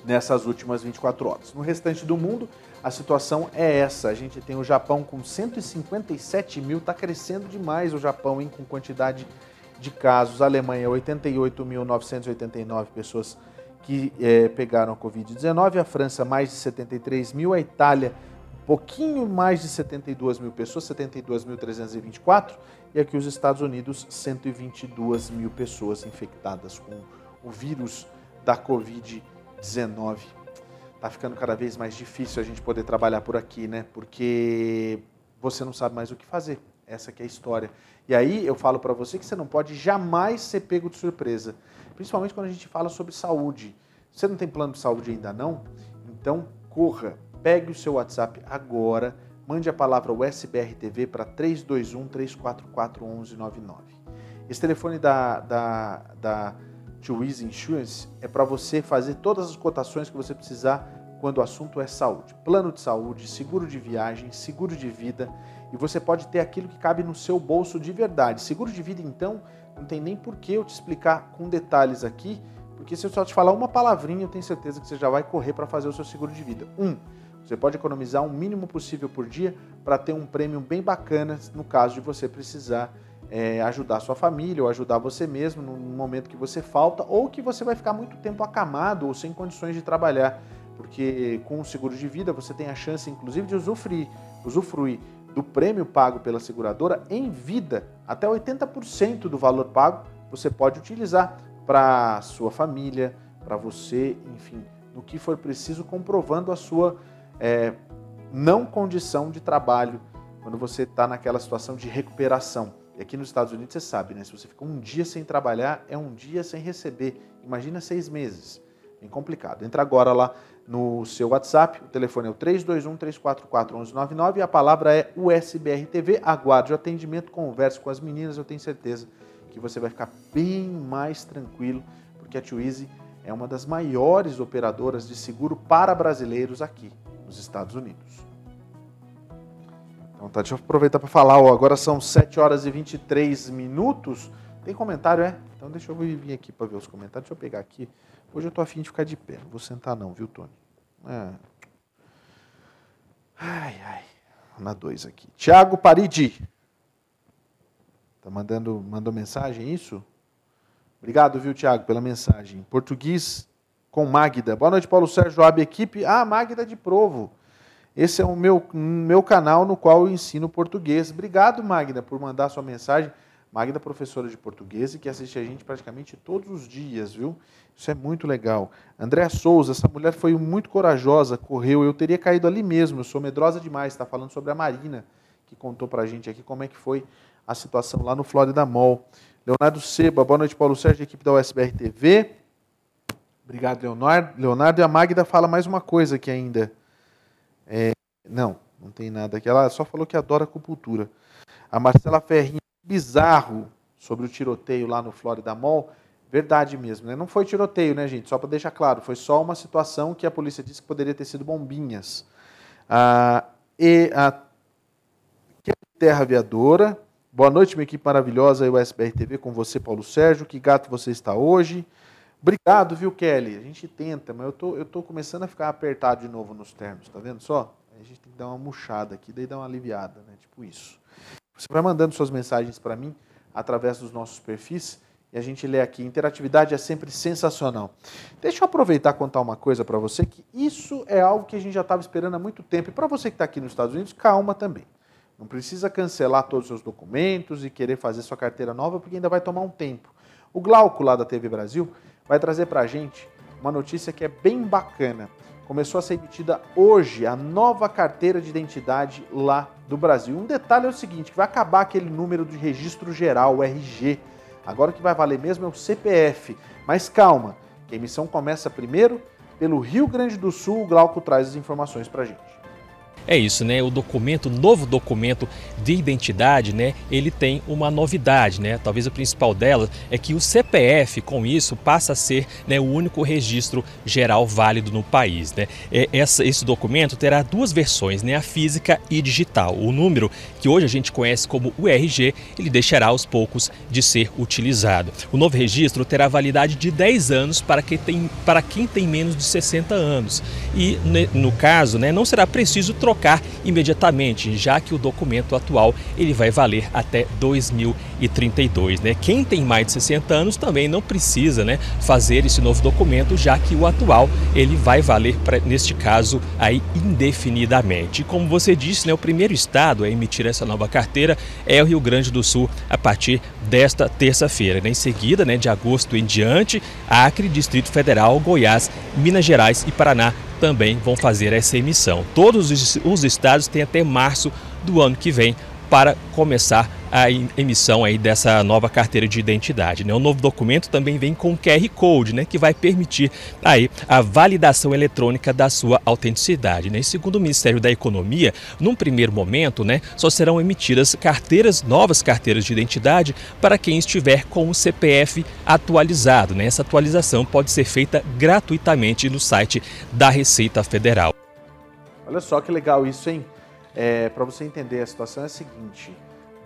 nessas últimas 24 horas. No restante do mundo, a situação é essa. A gente tem o Japão com 157 mil, está crescendo demais o Japão hein, com quantidade de casos. A Alemanha, 88.989 pessoas que é, pegaram a Covid-19. A França, mais de 73 mil. A Itália, pouquinho mais de 72 mil pessoas, 72.324, e aqui os Estados Unidos, 122 mil pessoas infectadas com o vírus da Covid-19. Tá ficando cada vez mais difícil a gente poder trabalhar por aqui, né? Porque você não sabe mais o que fazer. Essa que é a história. E aí eu falo para você que você não pode jamais ser pego de surpresa, principalmente quando a gente fala sobre saúde. Você não tem plano de saúde ainda não? Então corra, Pegue o seu WhatsApp agora, mande a palavra USBRTV para 321 344 1199. Esse telefone da, da, da Twiz Insurance é para você fazer todas as cotações que você precisar quando o assunto é saúde. Plano de saúde, seguro de viagem, seguro de vida e você pode ter aquilo que cabe no seu bolso de verdade. Seguro de vida, então, não tem nem por que eu te explicar com detalhes aqui, porque se eu só te falar uma palavrinha, eu tenho certeza que você já vai correr para fazer o seu seguro de vida. Um, você pode economizar o mínimo possível por dia para ter um prêmio bem bacana no caso de você precisar é, ajudar sua família ou ajudar você mesmo no momento que você falta ou que você vai ficar muito tempo acamado ou sem condições de trabalhar. Porque com o seguro de vida você tem a chance, inclusive, de usufruir, usufruir do prêmio pago pela seguradora em vida. Até 80% do valor pago você pode utilizar para sua família, para você, enfim, no que for preciso, comprovando a sua é, não condição de trabalho quando você está naquela situação de recuperação. E aqui nos Estados Unidos você sabe, né? Se você fica um dia sem trabalhar, é um dia sem receber. Imagina seis meses. Bem complicado. Entra agora lá no seu WhatsApp, o telefone é o 321-344-1199 e a palavra é USBRTV. Aguarde o atendimento, converse com as meninas, eu tenho certeza que você vai ficar bem mais tranquilo, porque a Twizy é uma das maiores operadoras de seguro para brasileiros aqui nos Estados Unidos. Então tá, deixa eu aproveitar para falar, ó, agora são 7 horas e 23 minutos. Tem comentário, é? Então deixa eu vir aqui para ver os comentários. Deixa eu pegar aqui. Hoje eu tô afim de ficar de pé. Não vou sentar não, viu, Tony? É. Ai, ai. Na 2 aqui. Tiago Paridi. Tá mandando, mandou mensagem, é isso? Obrigado, viu, Tiago, pela mensagem. Português com Magda. Boa noite, Paulo Sérgio Ab, equipe. Ah, Magda de Provo. Esse é o meu, meu canal no qual eu ensino português. Obrigado, Magda, por mandar sua mensagem. Magda, professora de português e que assiste a gente praticamente todos os dias, viu? Isso é muito legal. Andréa Souza, essa mulher foi muito corajosa, correu. Eu teria caído ali mesmo, eu sou medrosa demais. Está falando sobre a Marina, que contou para a gente aqui como é que foi a situação lá no Florida Mall. Leonardo Seba, boa noite, Paulo Sérgio, equipe da USBR TV. Obrigado, Leonardo. Leonardo e a Magda fala mais uma coisa aqui ainda. É, não, não tem nada aqui. Ela só falou que adora acupuntura. A Marcela Ferrinha, bizarro sobre o tiroteio lá no Florida Mall. Verdade mesmo, né? Não foi tiroteio, né, gente? Só para deixar claro, foi só uma situação que a polícia disse que poderia ter sido bombinhas. Ah, e a Terra Aviadora. Boa noite, minha equipe maravilhosa, o SBR TV, com você, Paulo Sérgio. Que gato você está hoje? Obrigado, viu, Kelly? A gente tenta, mas eu tô, eu tô começando a ficar apertado de novo nos termos, tá vendo só? A gente tem que dar uma murchada aqui, daí dá uma aliviada, né? Tipo isso. Você vai mandando suas mensagens para mim através dos nossos perfis e a gente lê aqui. Interatividade é sempre sensacional. Deixa eu aproveitar e contar uma coisa para você, que isso é algo que a gente já estava esperando há muito tempo. E para você que está aqui nos Estados Unidos, calma também. Não precisa cancelar todos os seus documentos e querer fazer sua carteira nova, porque ainda vai tomar um tempo. O Glauco, lá da TV Brasil, vai trazer para a gente uma notícia que é bem bacana. Começou a ser emitida hoje a nova carteira de identidade lá do Brasil. Um detalhe é o seguinte, que vai acabar aquele número de registro geral, o RG. Agora o que vai valer mesmo é o CPF. Mas calma, que a emissão começa primeiro pelo Rio Grande do Sul. O Glauco traz as informações para a gente. É isso, né? O documento, o novo documento de identidade, né? Ele tem uma novidade, né? Talvez a principal dela é que o CPF, com isso, passa a ser né, o único registro geral válido no país, né? Essa, esse documento terá duas versões, né? A física e digital. O número que hoje a gente conhece como o RG, ele deixará aos poucos de ser utilizado. O novo registro terá validade de 10 anos para quem tem, para quem tem menos de 60 anos. E, no caso, né, não será preciso trocar trocar imediatamente, já que o documento atual ele vai valer até 2032. Né? Quem tem mais de 60 anos também não precisa né, fazer esse novo documento, já que o atual ele vai valer, pra, neste caso, aí indefinidamente. Como você disse, né, o primeiro estado a emitir essa nova carteira é o Rio Grande do Sul a partir desta terça-feira. Né? Em seguida, né, de agosto em diante, Acre, Distrito Federal, Goiás, Minas Gerais e Paraná também vão fazer essa emissão. Todos os estados têm até março do ano que vem para começar emissão aí dessa nova carteira de identidade. Né? O novo documento também vem com QR Code, né, que vai permitir aí a validação eletrônica da sua autenticidade. Né? E segundo o Ministério da Economia, num primeiro momento, né, só serão emitidas carteiras, novas carteiras de identidade para quem estiver com o CPF atualizado. Né? Essa atualização pode ser feita gratuitamente no site da Receita Federal. Olha só que legal isso, hein? É, para você entender a situação é a seguinte: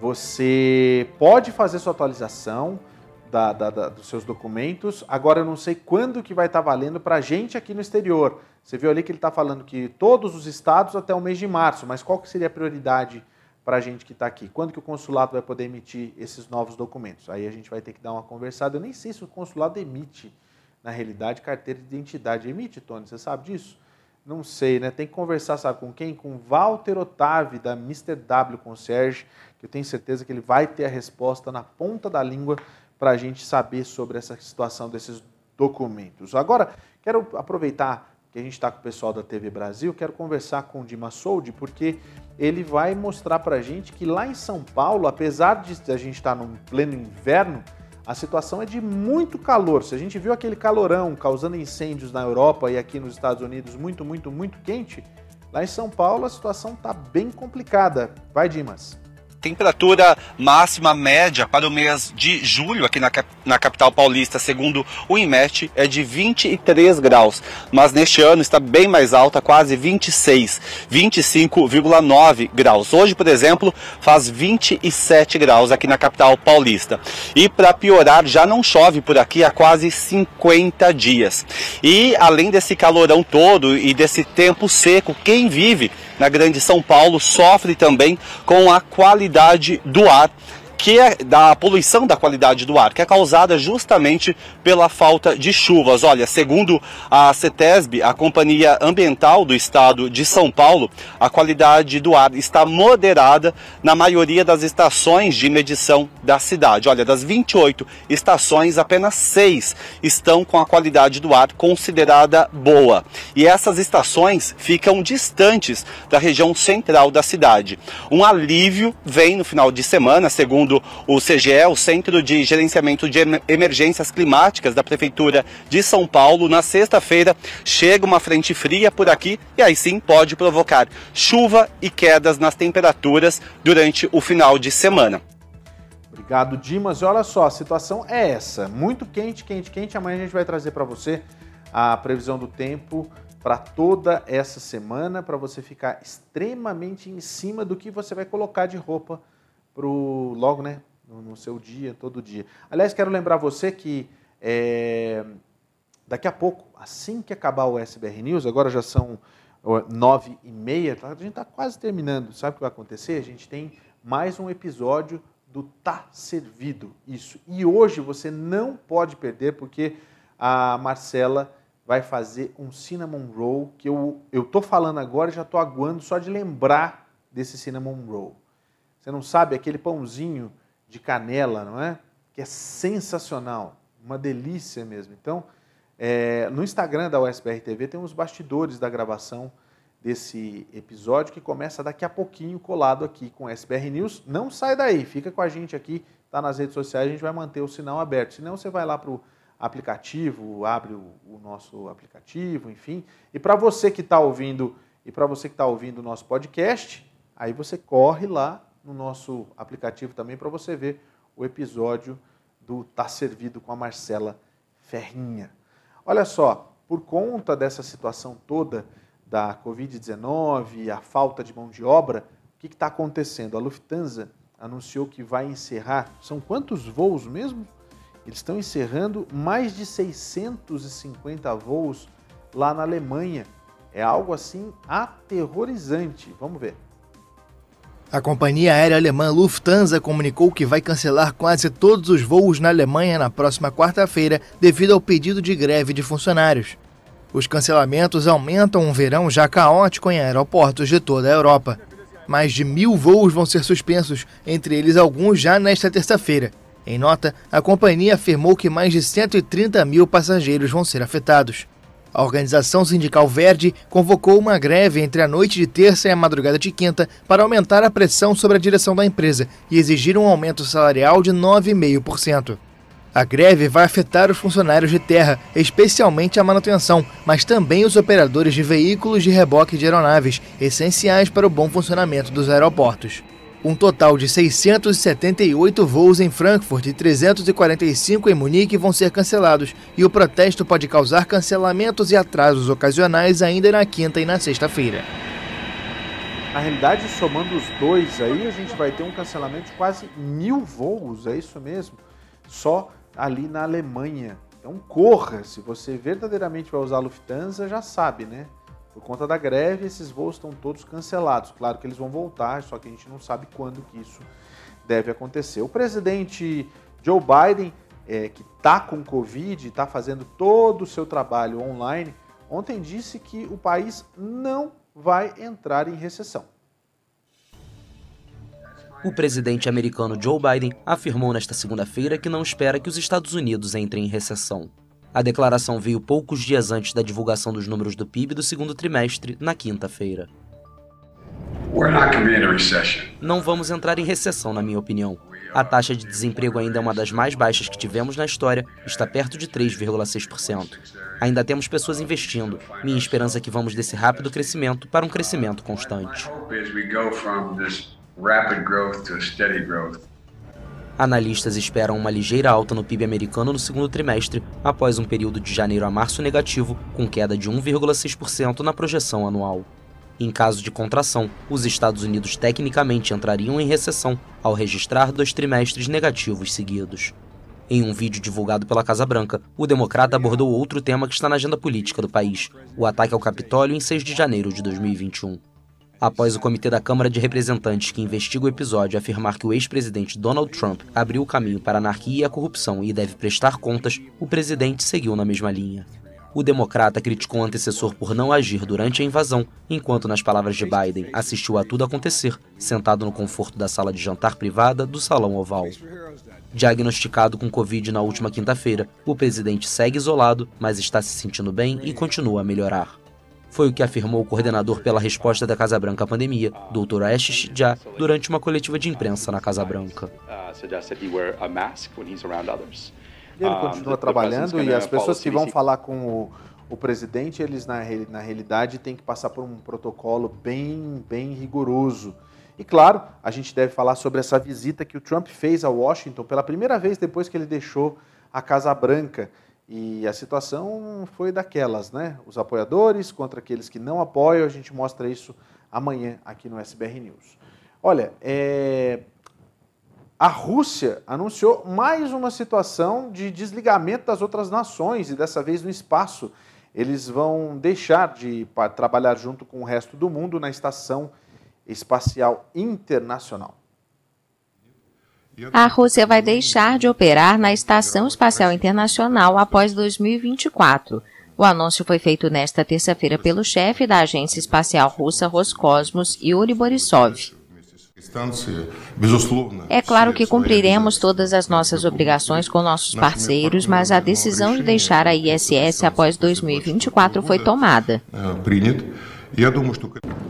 você pode fazer sua atualização da, da, da, dos seus documentos. Agora eu não sei quando que vai estar tá valendo para a gente aqui no exterior. Você viu ali que ele está falando que todos os estados até o mês de março, mas qual que seria a prioridade para a gente que está aqui? Quando que o consulado vai poder emitir esses novos documentos? Aí a gente vai ter que dar uma conversada. Eu nem sei se o consulado emite, na realidade, carteira de identidade. Emite, Tony, você sabe disso? Não sei, né? Tem que conversar, sabe com quem? Com Walter Otávio, da Mr. W Concierge, que eu tenho certeza que ele vai ter a resposta na ponta da língua para a gente saber sobre essa situação desses documentos. Agora, quero aproveitar que a gente está com o pessoal da TV Brasil, quero conversar com o Dima Soldi, porque ele vai mostrar para a gente que lá em São Paulo, apesar de a gente estar tá no pleno inverno, a situação é de muito calor. Se a gente viu aquele calorão causando incêndios na Europa e aqui nos Estados Unidos muito, muito, muito quente, lá em São Paulo a situação está bem complicada. Vai, Dimas temperatura máxima média para o mês de julho aqui na, na capital paulista, segundo o INMET, é de 23 graus. Mas neste ano está bem mais alta, quase 26, 25,9 graus. Hoje, por exemplo, faz 27 graus aqui na capital paulista. E para piorar, já não chove por aqui há quase 50 dias. E além desse calorão todo e desse tempo seco, quem vive na Grande São Paulo sofre também com a qualidade do ar que é da poluição da qualidade do ar, que é causada justamente pela falta de chuvas. Olha, segundo a CETESB, a Companhia Ambiental do Estado de São Paulo, a qualidade do ar está moderada na maioria das estações de medição da cidade. Olha, das 28 estações, apenas 6 estão com a qualidade do ar considerada boa. E essas estações ficam distantes da região central da cidade. Um alívio vem no final de semana, segundo o CGE, o Centro de Gerenciamento de Emergências Climáticas da Prefeitura de São Paulo. Na sexta-feira chega uma frente fria por aqui e aí sim pode provocar chuva e quedas nas temperaturas durante o final de semana. Obrigado, Dimas. E olha só, a situação é essa: muito quente, quente, quente. Amanhã a gente vai trazer para você a previsão do tempo para toda essa semana, para você ficar extremamente em cima do que você vai colocar de roupa pro logo, né, no, no seu dia, todo dia. Aliás, quero lembrar você que é, daqui a pouco, assim que acabar o SBR News, agora já são nove e meia, tá? a gente está quase terminando. Sabe o que vai acontecer? A gente tem mais um episódio do Tá Servido. Isso. E hoje você não pode perder, porque a Marcela vai fazer um cinnamon roll que eu, eu tô falando agora e já tô aguando só de lembrar desse cinnamon roll. Você não sabe aquele pãozinho de canela, não é? Que é sensacional, uma delícia mesmo. Então, é, no Instagram da USBR TV tem os bastidores da gravação desse episódio que começa daqui a pouquinho colado aqui com SBR News. Não sai daí, fica com a gente aqui, tá nas redes sociais, a gente vai manter o sinal aberto. Senão você vai lá para o aplicativo, abre o, o nosso aplicativo, enfim. E para você que está ouvindo e para você que está ouvindo o nosso podcast, aí você corre lá no nosso aplicativo também para você ver o episódio do Tá Servido com a Marcela Ferrinha. Olha só, por conta dessa situação toda da Covid-19, a falta de mão de obra, o que está acontecendo? A Lufthansa anunciou que vai encerrar, são quantos voos mesmo? Eles estão encerrando mais de 650 voos lá na Alemanha. É algo assim aterrorizante. Vamos ver. A companhia aérea alemã Lufthansa comunicou que vai cancelar quase todos os voos na Alemanha na próxima quarta-feira devido ao pedido de greve de funcionários. Os cancelamentos aumentam um verão já caótico em aeroportos de toda a Europa. Mais de mil voos vão ser suspensos, entre eles alguns já nesta terça-feira. Em nota, a companhia afirmou que mais de 130 mil passageiros vão ser afetados. A organização sindical Verde convocou uma greve entre a noite de terça e a madrugada de quinta para aumentar a pressão sobre a direção da empresa e exigir um aumento salarial de 9,5%. A greve vai afetar os funcionários de terra, especialmente a manutenção, mas também os operadores de veículos de reboque de aeronaves, essenciais para o bom funcionamento dos aeroportos. Um total de 678 voos em Frankfurt e 345 em Munique vão ser cancelados, e o protesto pode causar cancelamentos e atrasos ocasionais ainda na quinta e na sexta-feira. Na realidade, somando os dois aí, a gente vai ter um cancelamento de quase mil voos, é isso mesmo? Só ali na Alemanha. Então corra, se você verdadeiramente vai usar a Lufthansa, já sabe, né? Por conta da greve, esses voos estão todos cancelados. Claro que eles vão voltar, só que a gente não sabe quando que isso deve acontecer. O presidente Joe Biden, é, que está com Covid, está fazendo todo o seu trabalho online, ontem disse que o país não vai entrar em recessão. O presidente americano Joe Biden afirmou nesta segunda-feira que não espera que os Estados Unidos entrem em recessão. A declaração veio poucos dias antes da divulgação dos números do PIB do segundo trimestre, na quinta-feira. Não vamos entrar em recessão, na minha opinião. A taxa de desemprego ainda é uma das mais baixas que tivemos na história, está perto de 3,6%. Ainda temos pessoas investindo. Minha esperança é que vamos desse rápido crescimento para um crescimento constante. Analistas esperam uma ligeira alta no PIB americano no segundo trimestre, após um período de janeiro a março negativo, com queda de 1,6% na projeção anual. Em caso de contração, os Estados Unidos tecnicamente entrariam em recessão ao registrar dois trimestres negativos seguidos. Em um vídeo divulgado pela Casa Branca, o democrata abordou outro tema que está na agenda política do país: o ataque ao Capitólio em 6 de janeiro de 2021. Após o comitê da Câmara de Representantes que investiga o episódio afirmar que o ex-presidente Donald Trump abriu o caminho para a anarquia e a corrupção e deve prestar contas, o presidente seguiu na mesma linha. O democrata criticou o antecessor por não agir durante a invasão, enquanto, nas palavras de Biden, assistiu a tudo acontecer, sentado no conforto da sala de jantar privada do Salão Oval. Diagnosticado com Covid na última quinta-feira, o presidente segue isolado, mas está se sentindo bem e continua a melhorar. Foi o que afirmou o coordenador pela resposta da Casa Branca à pandemia, Dr. Ashish Jha, durante uma coletiva de imprensa na Casa Branca. Ele continua trabalhando e as pessoas que vão falar com o, o presidente, eles na, na realidade têm que passar por um protocolo bem, bem rigoroso. E claro, a gente deve falar sobre essa visita que o Trump fez a Washington pela primeira vez depois que ele deixou a Casa Branca. E a situação foi daquelas, né? Os apoiadores contra aqueles que não apoiam. A gente mostra isso amanhã aqui no SBR News. Olha, é... a Rússia anunciou mais uma situação de desligamento das outras nações e dessa vez no espaço. Eles vão deixar de trabalhar junto com o resto do mundo na Estação Espacial Internacional. A Rússia vai deixar de operar na Estação Espacial Internacional após 2024. O anúncio foi feito nesta terça-feira pelo chefe da Agência Espacial Russa Roscosmos, Yuri Borisov. É claro que cumpriremos todas as nossas obrigações com nossos parceiros, mas a decisão de deixar a ISS após 2024 foi tomada.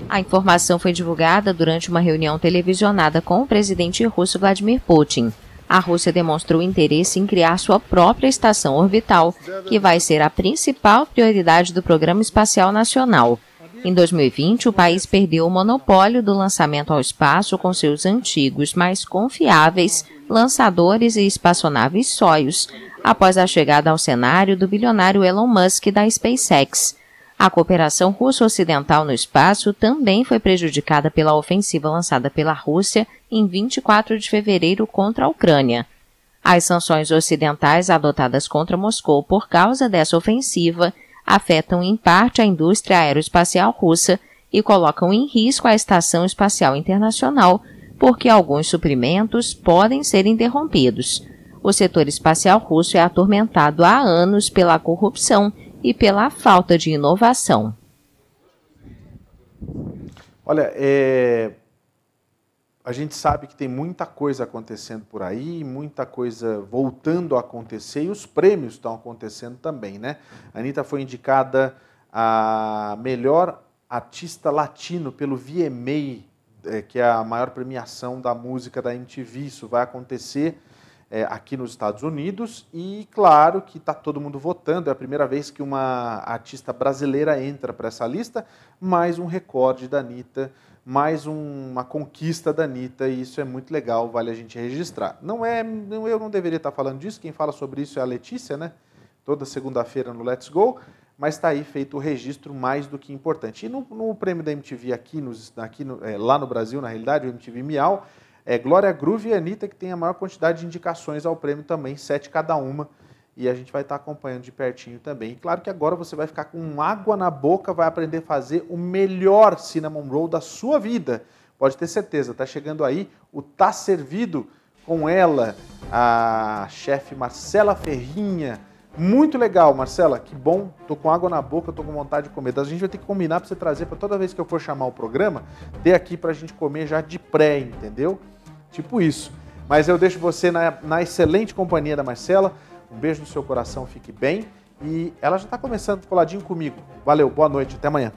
A informação foi divulgada durante uma reunião televisionada com o presidente russo Vladimir Putin. A Rússia demonstrou interesse em criar sua própria estação orbital, que vai ser a principal prioridade do Programa Espacial Nacional. Em 2020, o país perdeu o monopólio do lançamento ao espaço com seus antigos, mais confiáveis lançadores e espaçonaves Soyuz, após a chegada ao cenário do bilionário Elon Musk da SpaceX. A cooperação russo-ocidental no espaço também foi prejudicada pela ofensiva lançada pela Rússia em 24 de fevereiro contra a Ucrânia. As sanções ocidentais adotadas contra Moscou por causa dessa ofensiva afetam em parte a indústria aeroespacial russa e colocam em risco a Estação Espacial Internacional, porque alguns suprimentos podem ser interrompidos. O setor espacial russo é atormentado há anos pela corrupção e pela falta de inovação. Olha, é... a gente sabe que tem muita coisa acontecendo por aí, muita coisa voltando a acontecer e os prêmios estão acontecendo também, né? A Anitta foi indicada a melhor artista latino pelo VMA, é, que é a maior premiação da música da MTV. Isso vai acontecer é, aqui nos Estados Unidos e claro que está todo mundo votando. É a primeira vez que uma artista brasileira entra para essa lista, mais um recorde da Anitta, mais um, uma conquista da Anitta e isso é muito legal, vale a gente registrar. Não é, não, eu não deveria estar tá falando disso, quem fala sobre isso é a Letícia, né? Toda segunda-feira no Let's Go, mas está aí feito o registro mais do que importante. E no, no prêmio da MTV aqui, nos, aqui no, é, lá no Brasil, na realidade, o MTV Miau, é Glória Groove e Anitta que tem a maior quantidade de indicações ao prêmio também, sete cada uma. E a gente vai estar acompanhando de pertinho também. E claro que agora você vai ficar com água na boca, vai aprender a fazer o melhor cinnamon roll da sua vida. Pode ter certeza, está chegando aí o Tá Servido com ela, a chefe Marcela Ferrinha. Muito legal, Marcela, que bom. Tô com água na boca, tô com vontade de comer. A gente vai ter que combinar para você trazer para toda vez que eu for chamar o programa, ter aqui para a gente comer já de pré, entendeu? Tipo isso. Mas eu deixo você na, na excelente companhia da Marcela. Um beijo no seu coração, fique bem. E ela já está começando coladinho comigo. Valeu, boa noite, até amanhã.